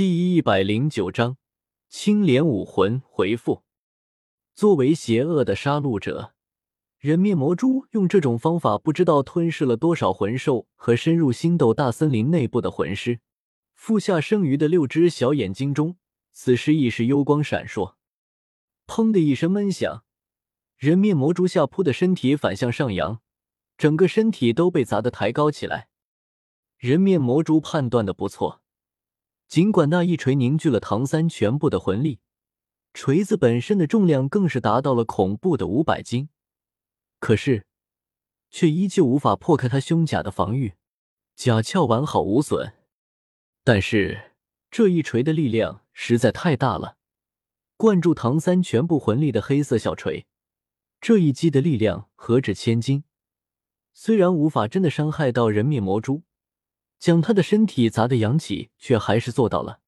第一百零九章，青莲武魂回复。作为邪恶的杀戮者，人面魔蛛用这种方法，不知道吞噬了多少魂兽和深入星斗大森林内部的魂师。腹下剩余的六只小眼睛中，此时已是幽光闪烁。砰的一声闷响，人面魔蛛下扑的身体反向上扬，整个身体都被砸得抬高起来。人面魔蛛判断的不错，尽管那一锤凝聚了唐三全部的魂力，锤子本身的重量更是达到了恐怖的五百斤，可是却依旧无法破开他胸甲的防御，甲壳完好无损。但是这一锤的力量实在太大了，灌注唐三全部魂力的黑色小锤，这一击的力量何止千斤？虽然无法真的伤害到人面魔蛛，将他的身体砸得扬起，却还是做到了。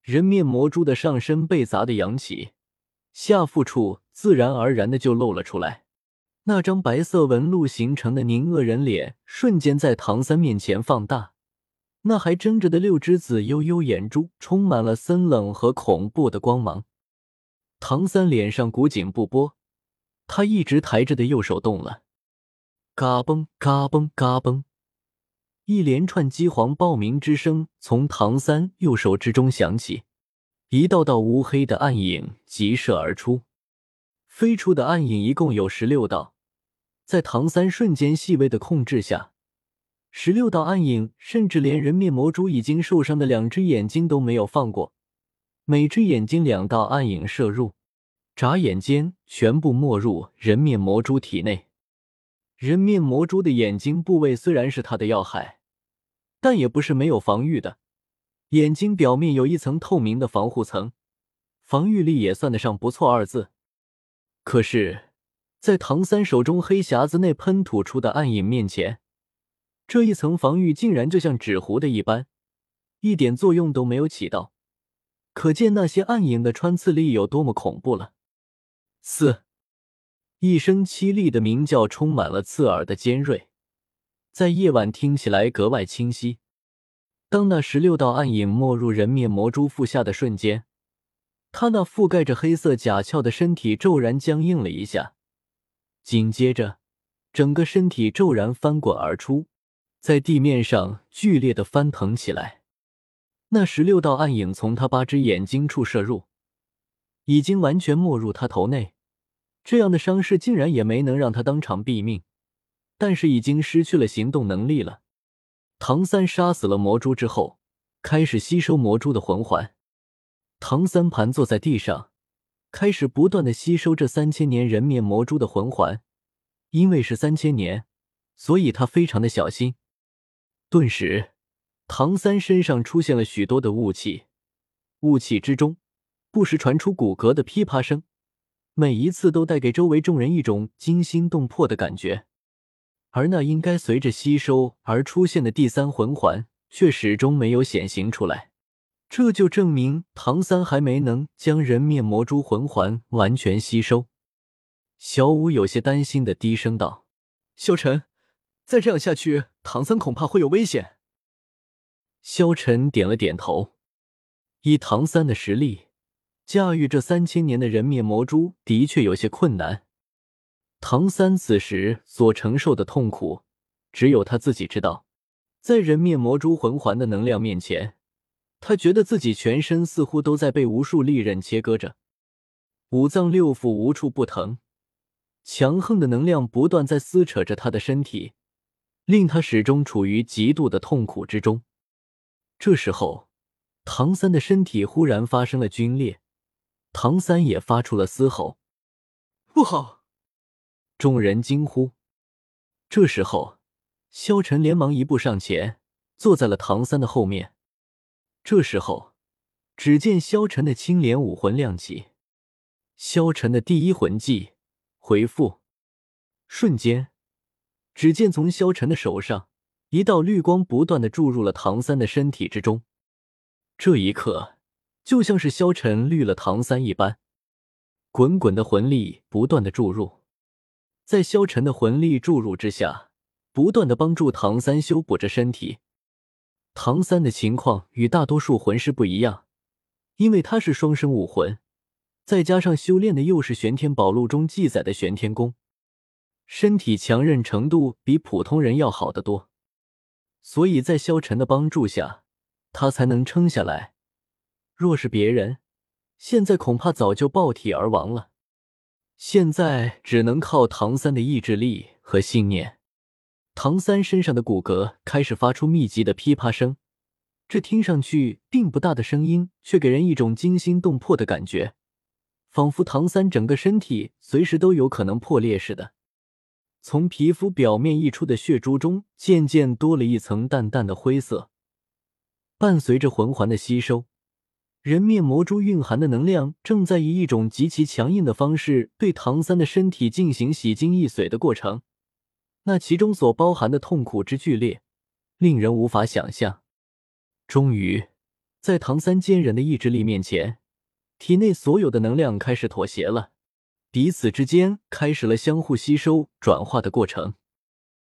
人面魔蛛的上身被砸得扬起，下腹处自然而然的就露了出来，那张白色纹路形成的凝恶人脸瞬间在唐三面前放大。那还睁着的六只紫幽幽眼珠，充满了森冷和恐怖的光芒。唐三脸上古井不波，他一直抬着的右手动了，嘎嘣嘎嘣嘎嘣，一连串机皇爆鸣之声从唐三右手之中响起，一道道乌黑的暗影急射而出，飞出的暗影一共有十六道，在唐三瞬间细微的控制下。十六道暗影，甚至连人面魔蛛已经受伤的两只眼睛都没有放过，每只眼睛两道暗影射入，眨眼间全部没入人面魔蛛体内。人面魔蛛的眼睛部位虽然是它的要害，但也不是没有防御的，眼睛表面有一层透明的防护层，防御力也算得上不错二字。可是，在唐三手中黑匣子内喷吐出的暗影面前，这一层防御竟然就像纸糊的一般，一点作用都没有起到，可见那些暗影的穿刺力有多么恐怖了。四，一声凄厉的鸣叫充满了刺耳的尖锐，在夜晚听起来格外清晰。当那十六道暗影没入人面魔蛛腹下的瞬间，他那覆盖着黑色甲壳的身体骤然僵硬了一下，紧接着，整个身体骤然翻滚而出。在地面上剧烈的翻腾起来，那十六道暗影从他八只眼睛处射入，已经完全没入他头内。这样的伤势竟然也没能让他当场毙命，但是已经失去了行动能力了。唐三杀死了魔蛛之后，开始吸收魔蛛的魂环。唐三盘坐在地上，开始不断的吸收这三千年人面魔蛛的魂环，因为是三千年，所以他非常的小心。顿时，唐三身上出现了许多的雾气，雾气之中不时传出骨骼的噼啪声，每一次都带给周围众人一种惊心动魄的感觉。而那应该随着吸收而出现的第三魂环，却始终没有显形出来，这就证明唐三还没能将人面魔蛛魂环完全吸收。小五有些担心的低声道：“萧晨。”再这样下去，唐三恐怕会有危险。萧晨点了点头，以唐三的实力，驾驭这三千年的人面魔蛛的确有些困难。唐三此时所承受的痛苦，只有他自己知道。在人面魔蛛魂环的能量面前，他觉得自己全身似乎都在被无数利刃切割着，五脏六腑无处不疼，强横的能量不断在撕扯着他的身体。令他始终处于极度的痛苦之中。这时候，唐三的身体忽然发生了皲裂，唐三也发出了嘶吼：“不好！”众人惊呼。这时候，萧晨连忙一步上前，坐在了唐三的后面。这时候，只见萧晨的青莲武魂亮起，萧晨的第一魂技回复，瞬间。只见从萧晨的手上，一道绿光不断的注入了唐三的身体之中。这一刻，就像是萧晨绿了唐三一般，滚滚的魂力不断的注入，在萧晨的魂力注入之下，不断的帮助唐三修补着身体。唐三的情况与大多数魂师不一样，因为他是双生武魂，再加上修炼的又是玄天宝录中记载的玄天功，身体强韧程度比普通人要好得多，所以在萧晨的帮助下，他才能撑下来。若是别人，现在恐怕早就爆体而亡了。现在只能靠唐三的意志力和信念。唐三身上的骨骼开始发出密集的噼啪声，这听上去并不大的声音，却给人一种惊心动魄的感觉，仿佛唐三整个身体随时都有可能破裂似的。从皮肤表面溢出的血珠中，渐渐多了一层淡淡的灰色。伴随着魂环的吸收，人面魔珠蕴含的能量正在以一种极其强硬的方式对唐三的身体进行洗精易髓的过程。那其中所包含的痛苦之剧烈，令人无法想象。终于，在唐三坚韧的意志力面前，体内所有的能量开始妥协了，彼此之间开始了相互吸收、转化的过程。